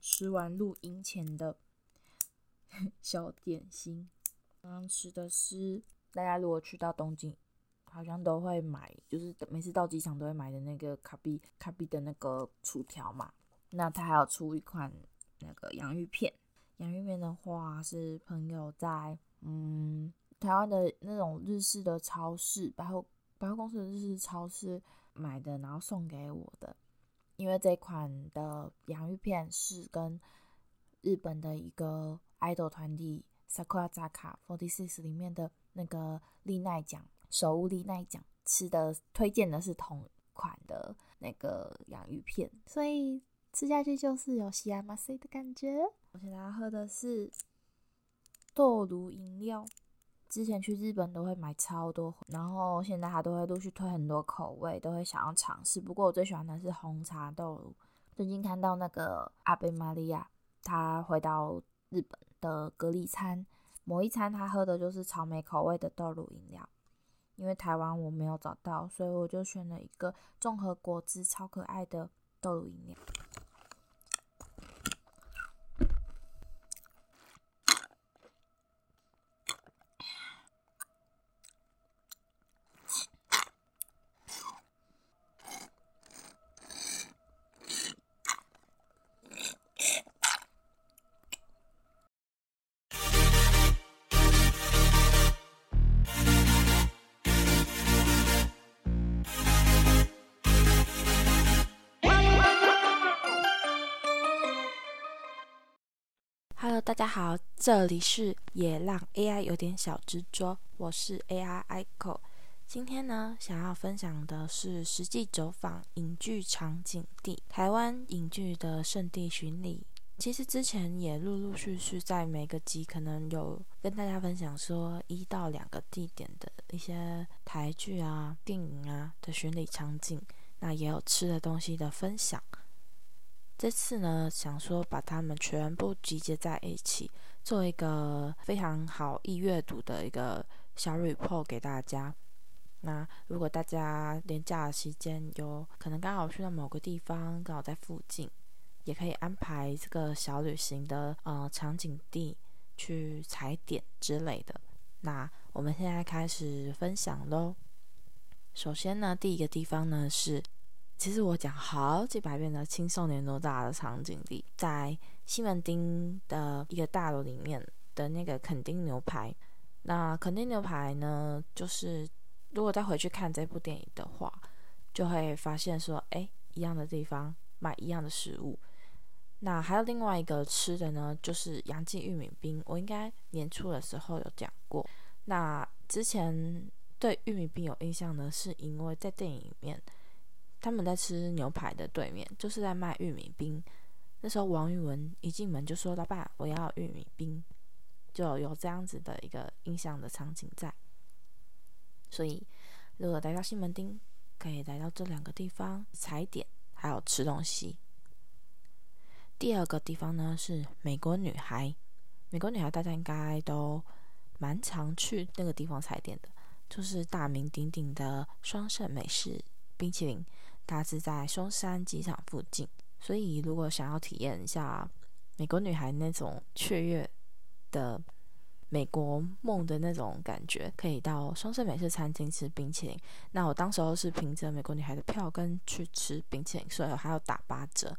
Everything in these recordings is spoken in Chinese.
吃完录音前的 小点心。刚刚吃的是大家如果去到东京，好像都会买，就是每次到机场都会买的那个卡比卡比的那个薯条嘛。那他还有出一款那个洋芋片，洋芋片的话是朋友在嗯台湾的那种日式的超市百货百货公司的日式超市买的，然后送给我的。因为这款的洋芋片是跟日本的一个爱豆团体 Sakurazaka 46里面的那个丽奈奖手屋丽奈奖吃的推荐的是同款的那个洋芋片，所以吃下去就是有西亚马塞的感觉。我现在要喝的是豆乳饮料。之前去日本都会买超多，然后现在他都会陆续推很多口味，都会想要尝试。不过我最喜欢的是红茶豆乳。最近看到那个阿贝玛利亚，他回到日本的隔离餐，某一餐他喝的就是草莓口味的豆乳饮料。因为台湾我没有找到，所以我就选了一个综合果汁超可爱的豆乳饮料。Hello，大家好，这里是也让 AI 有点小执着，我是 AI Aiko。今天呢，想要分享的是实际走访影剧场景地，台湾影剧的圣地巡礼。其实之前也陆陆续续在每个集可能有跟大家分享说一到两个地点的一些台剧啊、电影啊的巡礼场景，那也有吃的东西的分享。这次呢，想说把它们全部集结在一起，做一个非常好易阅读的一个小 report 给大家。那如果大家连假的期间有可能刚好去到某个地方，刚好在附近，也可以安排这个小旅行的呃场景地去踩点之类的。那我们现在开始分享喽。首先呢，第一个地方呢是。其实我讲好几百遍的青少年多大的场景里，在西门町的一个大楼里面的那个垦丁牛排。那垦丁牛排呢，就是如果再回去看这部电影的话，就会发现说，哎，一样的地方卖一样的食物。那还有另外一个吃的呢，就是杨记玉米冰。我应该年初的时候有讲过。那之前对玉米冰有印象呢，是因为在电影里面。他们在吃牛排的对面，就是在卖玉米冰。那时候王玉文一进门就说：“老爸，我要玉米冰。”就有这样子的一个印象的场景在。所以，如果来到西门町，可以来到这两个地方踩点，还有吃东西。第二个地方呢是美国女孩。美国女孩大家应该都蛮常去那个地方踩点的，就是大名鼎鼎的双盛美式冰淇淋。它是在松山机场附近，所以如果想要体验一下美国女孩那种雀跃的美国梦的那种感觉，可以到双盛美式餐厅吃冰淇淋。那我当时候是凭着美国女孩的票根去吃冰淇淋，所以还有打八折。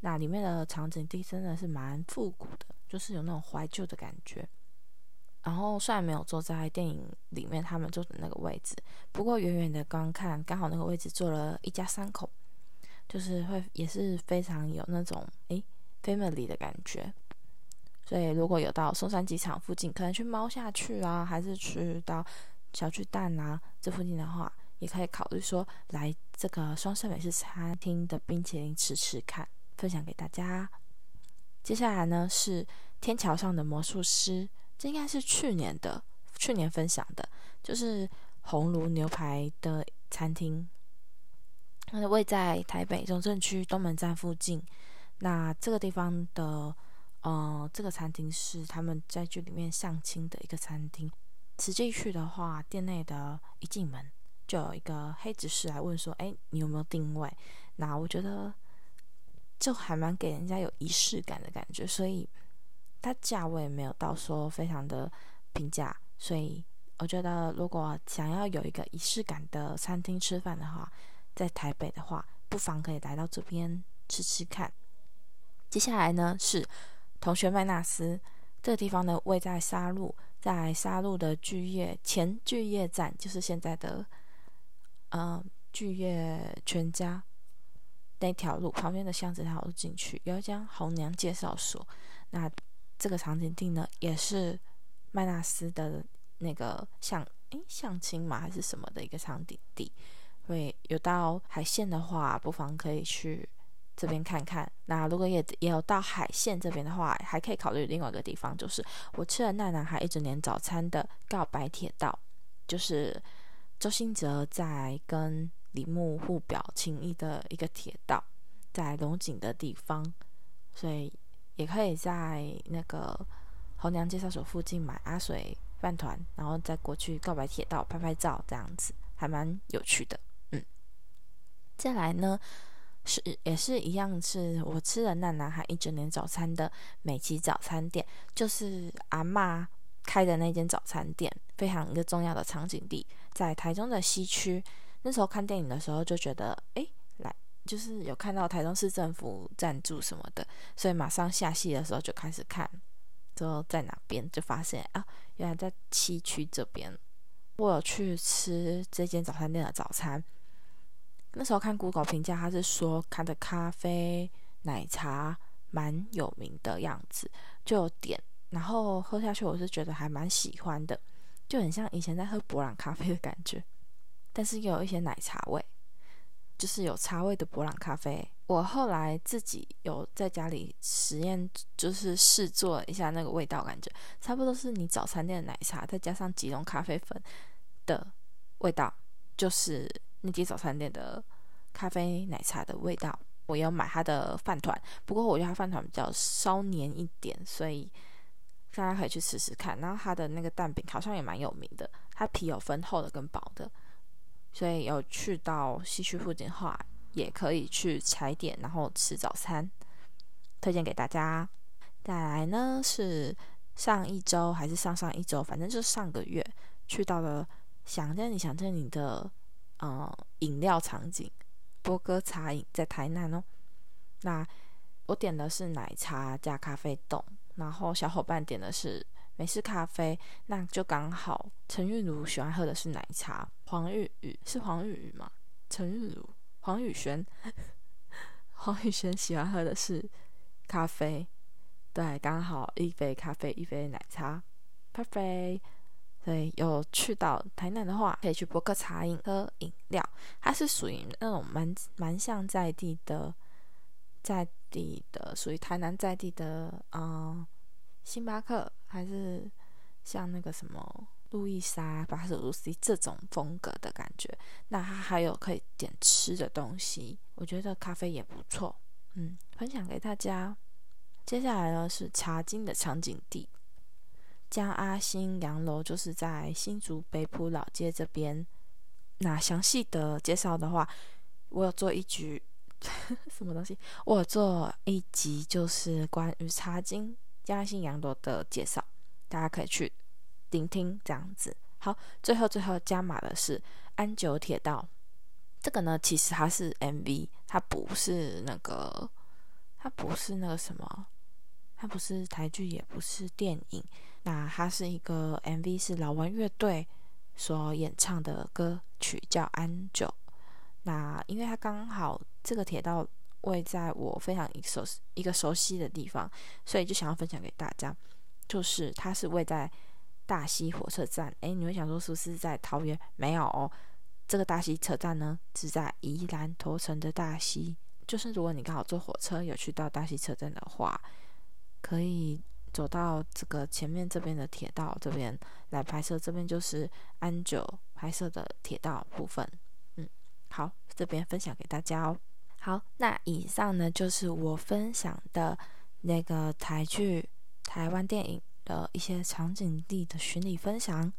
那里面的场景地真的是蛮复古的，就是有那种怀旧的感觉。然后虽然没有坐在电影里面他们坐的那个位置，不过远远的观看，刚好那个位置坐了一家三口，就是会也是非常有那种诶 family 的感觉。所以如果有到松山机场附近，可能去猫下去啊，还是去到小巨蛋啊这附近的话，也可以考虑说来这个双色美式餐厅的冰淇淋吃吃看，分享给大家。接下来呢是天桥上的魔术师。这应该是去年的，去年分享的，就是红炉牛排的餐厅，那位在台北中正区东门站附近。那这个地方的，呃，这个餐厅是他们在剧里面相亲的一个餐厅。实际去的话，店内的一进门就有一个黑执事来问说：“哎，你有没有定位？”那我觉得就还蛮给人家有仪式感的感觉，所以它价位没有到说非常的平价，所以我觉得如果想要有一个仪式感的餐厅吃饭的话，在台北的话，不妨可以来到这边吃吃看。接下来呢是同学麦纳斯这个地方呢，位在沙鹿，在沙鹿的巨业前巨业站，就是现在的、呃、巨业全家那条路旁边的巷子，然后进去有一家红娘介绍所。那这个场景地呢，也是麦纳斯的那个相诶相亲嘛，还是什么的一个场景地。会有到海线的话，不妨可以去这边看看。那如果也也有到海线这边的话，还可以考虑另外一个地方，就是我吃了那男孩一整年早餐的告白铁道，就是周兴哲在跟李牧互表情意的一个铁道，在龙井的地方，所以也可以在那个红娘介绍所附近买阿水饭团，然后再过去告白铁道拍拍照，这样子还蛮有趣的。嗯再来呢，是也是一样，是我吃了那男孩一整年早餐的美琪早餐店，就是阿嬷开的那间早餐店，非常一个重要的场景地，在台中的西区。那时候看电影的时候就觉得，哎，就是有看到台中市政府赞助什么的，所以马上下戏的时候就开始看，就在哪边就发现啊，原来在七区这边。我有去吃这间早餐店的早餐。那时候看 Google 评价，他是说他的咖啡奶茶蛮有名的样子，就点，然后喝下去，我是觉得还蛮喜欢的，就很像以前在喝伯朗咖啡的感觉，但是又有一些奶茶味，就是有茶味的伯朗咖啡。我后来自己有在家里实验，就是试做一下那个味道，感觉差不多是你早餐店的奶茶再加上即溶咖啡粉的味道，就是。那间早餐店的咖啡奶茶的味道，我有买它的饭团，不过我觉得它饭团比较稍黏一点，所以大家可以去试试看。然后它的那个蛋饼好像也蛮有名的，它皮有分厚的跟薄的，所以有去到西区附近的话，也可以去踩点，然后吃早餐，推荐给大家。再来呢是上一周还是上上一周，反正就是上个月去到了想见你想见你的。嗯，饮料场景，波哥茶饮在台南哦。那我点的是奶茶加咖啡冻，然后小伙伴点的是美式咖啡，那就刚好陈玉茹喜欢喝的是奶茶，黄玉宇是黄玉宇吗？陈玉茹、黄宇轩，黄宇轩喜欢喝的是咖啡，对，刚好一杯咖啡，一杯奶茶，perfect。对，有去到台南的话，可以去博客茶饮喝饮料。它是属于那种蛮蛮像在地的，在地的属于台南在地的，嗯，星巴克还是像那个什么路易莎、巴塞鲁斯这种风格的感觉。那它还有可以点吃的东西，我觉得咖啡也不错。嗯，分享给大家。接下来呢是茶经的场景地。江阿新洋楼就是在新竹北埔老街这边。那详细的介绍的话，我有做一局 什么东西？我做一集就是关于茶经嘉阿新洋楼的介绍，大家可以去聆听这样子。好，最后最后加码的是安久铁道，这个呢其实它是 MV，它不是那个，它不是那个什么，它不是台剧，也不是电影。那它是一个 MV，是老顽乐队所演唱的歌曲，叫《安久》。那因为它刚好这个铁道位在我非常一熟一个熟悉的地方，所以就想要分享给大家。就是它是位在大溪火车站。诶，你会想说是不是在桃园？没有哦，这个大溪车站呢是在宜兰头城的大溪。就是如果你刚好坐火车有去到大溪车站的话，可以。走到这个前面这边的铁道这边来拍摄，这边就是安久拍摄的铁道部分。嗯，好，这边分享给大家哦。好，那以上呢就是我分享的那个台剧、台湾电影的一些场景地的巡礼分享。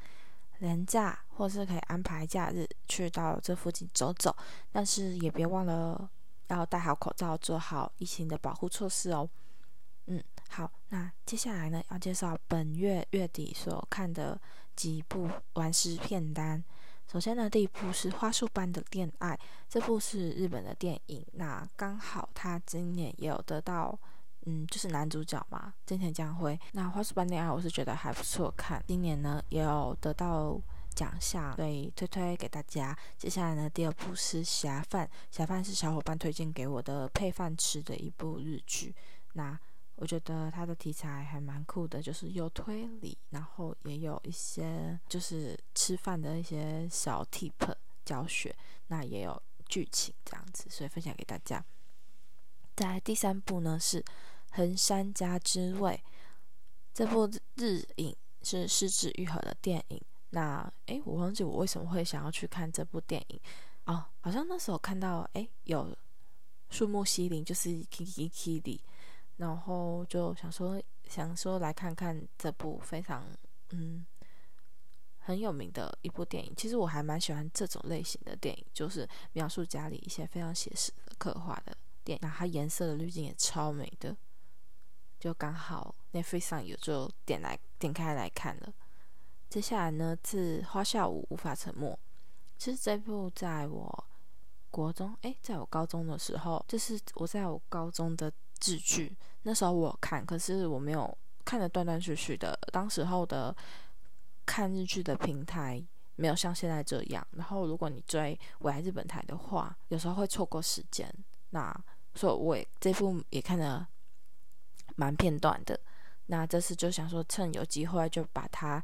连假或是可以安排假日去到这附近走走，但是也别忘了要戴好口罩，做好疫情的保护措施哦。嗯，好，那接下来呢，要介绍本月月底所看的几部完食片单。首先呢，第一部是《花束般的恋爱》，这部是日本的电影。那刚好他今年也有得到，嗯，就是男主角嘛，真田将辉。那《花束般恋爱》我是觉得还不错看，今年呢也有得到奖项，所以推推给大家。接下来呢，第二部是《侠饭》，《侠饭》是小伙伴推荐给我的配饭吃的一部日剧。那我觉得它的题材还蛮酷的，就是有推理，然后也有一些就是吃饭的一些小 tip 教学，那也有剧情这样子，所以分享给大家。在第三部呢是《横山家之味》，这部日影是是枝裕和的电影。那诶，我忘记我为什么会想要去看这部电影哦，好像那时候看到诶有树木希林，就是 Kiki Kiri。然后就想说，想说来看看这部非常嗯很有名的一部电影。其实我还蛮喜欢这种类型的电影，就是描述家里一些非常写实刻画的电影。那它颜色的滤镜也超美的，就刚好 Netflix 上有就点来点开来看了。接下来呢是《花下舞无法沉默》，其实这部在我国中诶，在我高中的时候，就是我在我高中的。日剧那时候我看，可是我没有看的断断续续的。当时候的看日剧的平台没有像现在这样。然后如果你追我来日本台的话，有时候会错过时间。那所以我也这部也看得蛮片段的。那这次就想说趁有机会就把它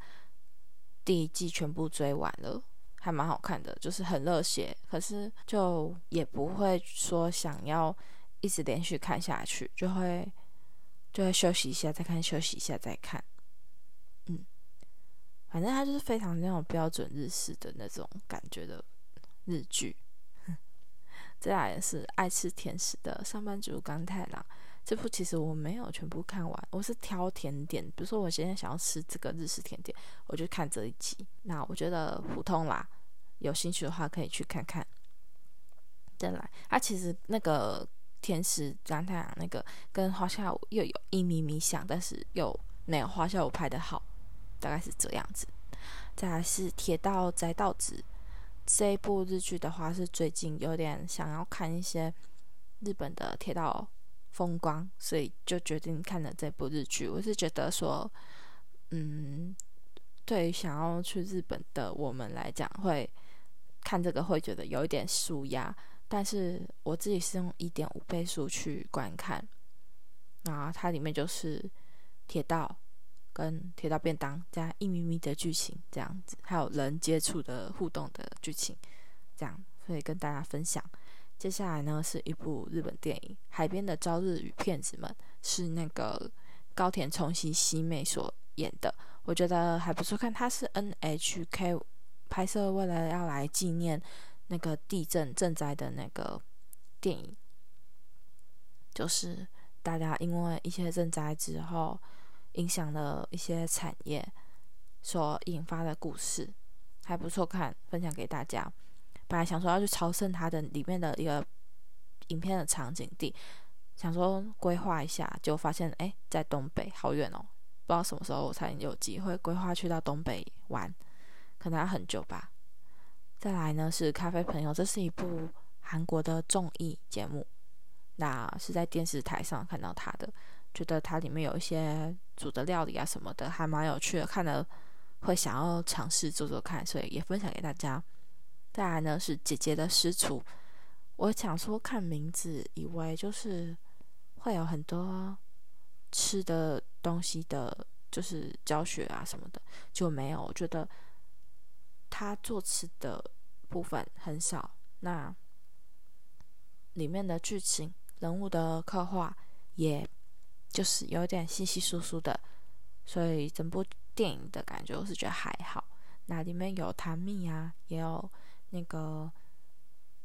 第一季全部追完了，还蛮好看的，就是很热血。可是就也不会说想要。一直连续看下去，就会就会休息一下再看，休息一下再看。嗯，反正它就是非常那种标准日式的那种感觉的日剧。再来是爱吃甜食的上班族钢太郎，这部其实我没有全部看完，我是挑甜点，比如说我现在想要吃这个日式甜点，我就看这一集。那我觉得普通啦，有兴趣的话可以去看看。再来，它其实那个。天使张太阳那个跟花下舞又有一咪咪像，但是又没有花下舞拍得好，大概是这样子。再来是铁道宅道子这一部日剧的话，是最近有点想要看一些日本的铁道风光，所以就决定看了这部日剧。我是觉得说，嗯，对想要去日本的我们来讲，会看这个会觉得有一点纾压。但是我自己是用一点五倍速去观看，然后它里面就是铁道跟铁道便当加一咪咪的剧情这样子，还有人接触的互动的剧情，这样所以跟大家分享。接下来呢是一部日本电影《海边的朝日与骗子们》，是那个高田充希希妹所演的，我觉得还不错看。它是 NHK 拍摄，为了要来纪念。那个地震震灾的那个电影，就是大家因为一些震灾之后，影响了一些产业所引发的故事，还不错看，分享给大家。本来想说要去朝圣它的里面的一个影片的场景地，想说规划一下，就发现哎，在东北好远哦，不知道什么时候我才有机会规划去到东北玩，可能要很久吧。再来呢是咖啡朋友，这是一部韩国的综艺节目，那是在电视台上看到它的，觉得它里面有一些煮的料理啊什么的，还蛮有趣的，看了会想要尝试做做看，所以也分享给大家。再来呢是姐姐的私厨，我想说看名字以为就是会有很多吃的东西的，就是教学啊什么的，就没有，我觉得。他做吃的部分很少，那里面的剧情、人物的刻画，也就是有点稀稀疏疏的，所以整部电影的感觉我是觉得还好。那里面有檀蜜啊，也有那个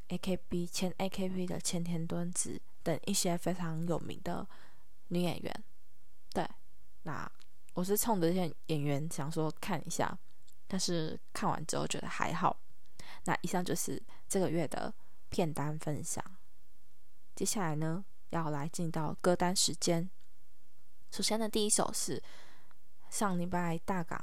AKB 前 AKB 的千田敦子等一些非常有名的女演员。对，那我是冲着这些演员想说看一下。但是看完之后觉得还好。那以上就是这个月的片单分享。接下来呢，要来进到歌单时间。首先呢，第一首是上礼拜大港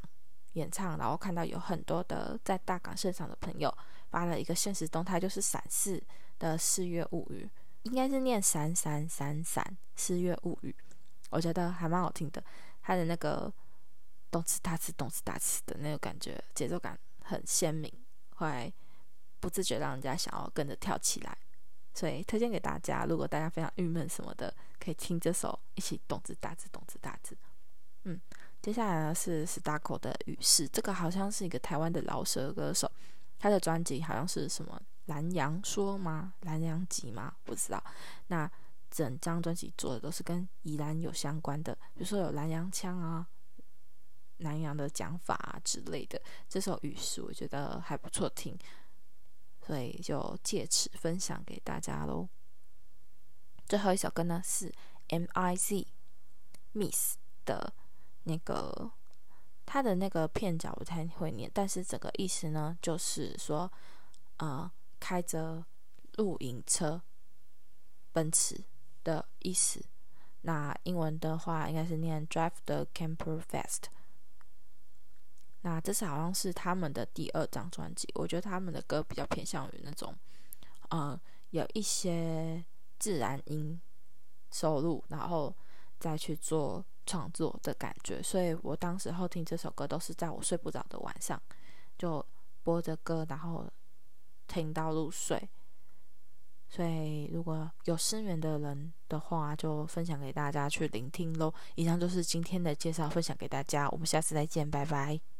演唱，然后看到有很多的在大港现场的朋友发了一个现实动态，就是闪四的《四月物语》，应该是念闪闪闪闪《四月物语》，我觉得还蛮好听的，他的那个动次打次动次打次的那个感觉，节奏感很鲜明，会不自觉让人家想要跟着跳起来。所以推荐给大家，如果大家非常郁闷什么的，可以听这首，一起动次打次，动次打次。嗯，接下来呢是 Staco 的《雨势》，这个好像是一个台湾的饶舌歌手，他的专辑好像是什么南洋说吗？南洋集吗？不知道。那整张专辑做的都是跟宜兰有相关的，比如说有南洋腔啊、南洋的讲法啊之类的。这首《雨势》我觉得还不错听。所以就借此分享给大家喽。最后一首歌呢是 M.I.Z. Miss 的那个，他的那个片脚不太会念，但是整个意思呢就是说，呃，开着露营车，奔驰的意思。那英文的话应该是念 Drive the Camper Fast。那这次好像是他们的第二张专辑，我觉得他们的歌比较偏向于那种，呃，有一些自然音收录，然后再去做创作的感觉。所以我当时候听这首歌都是在我睡不着的晚上，就播着歌，然后听到入睡。所以如果有失眠的人的话，就分享给大家去聆听喽。以上就是今天的介绍，分享给大家。我们下次再见，拜拜。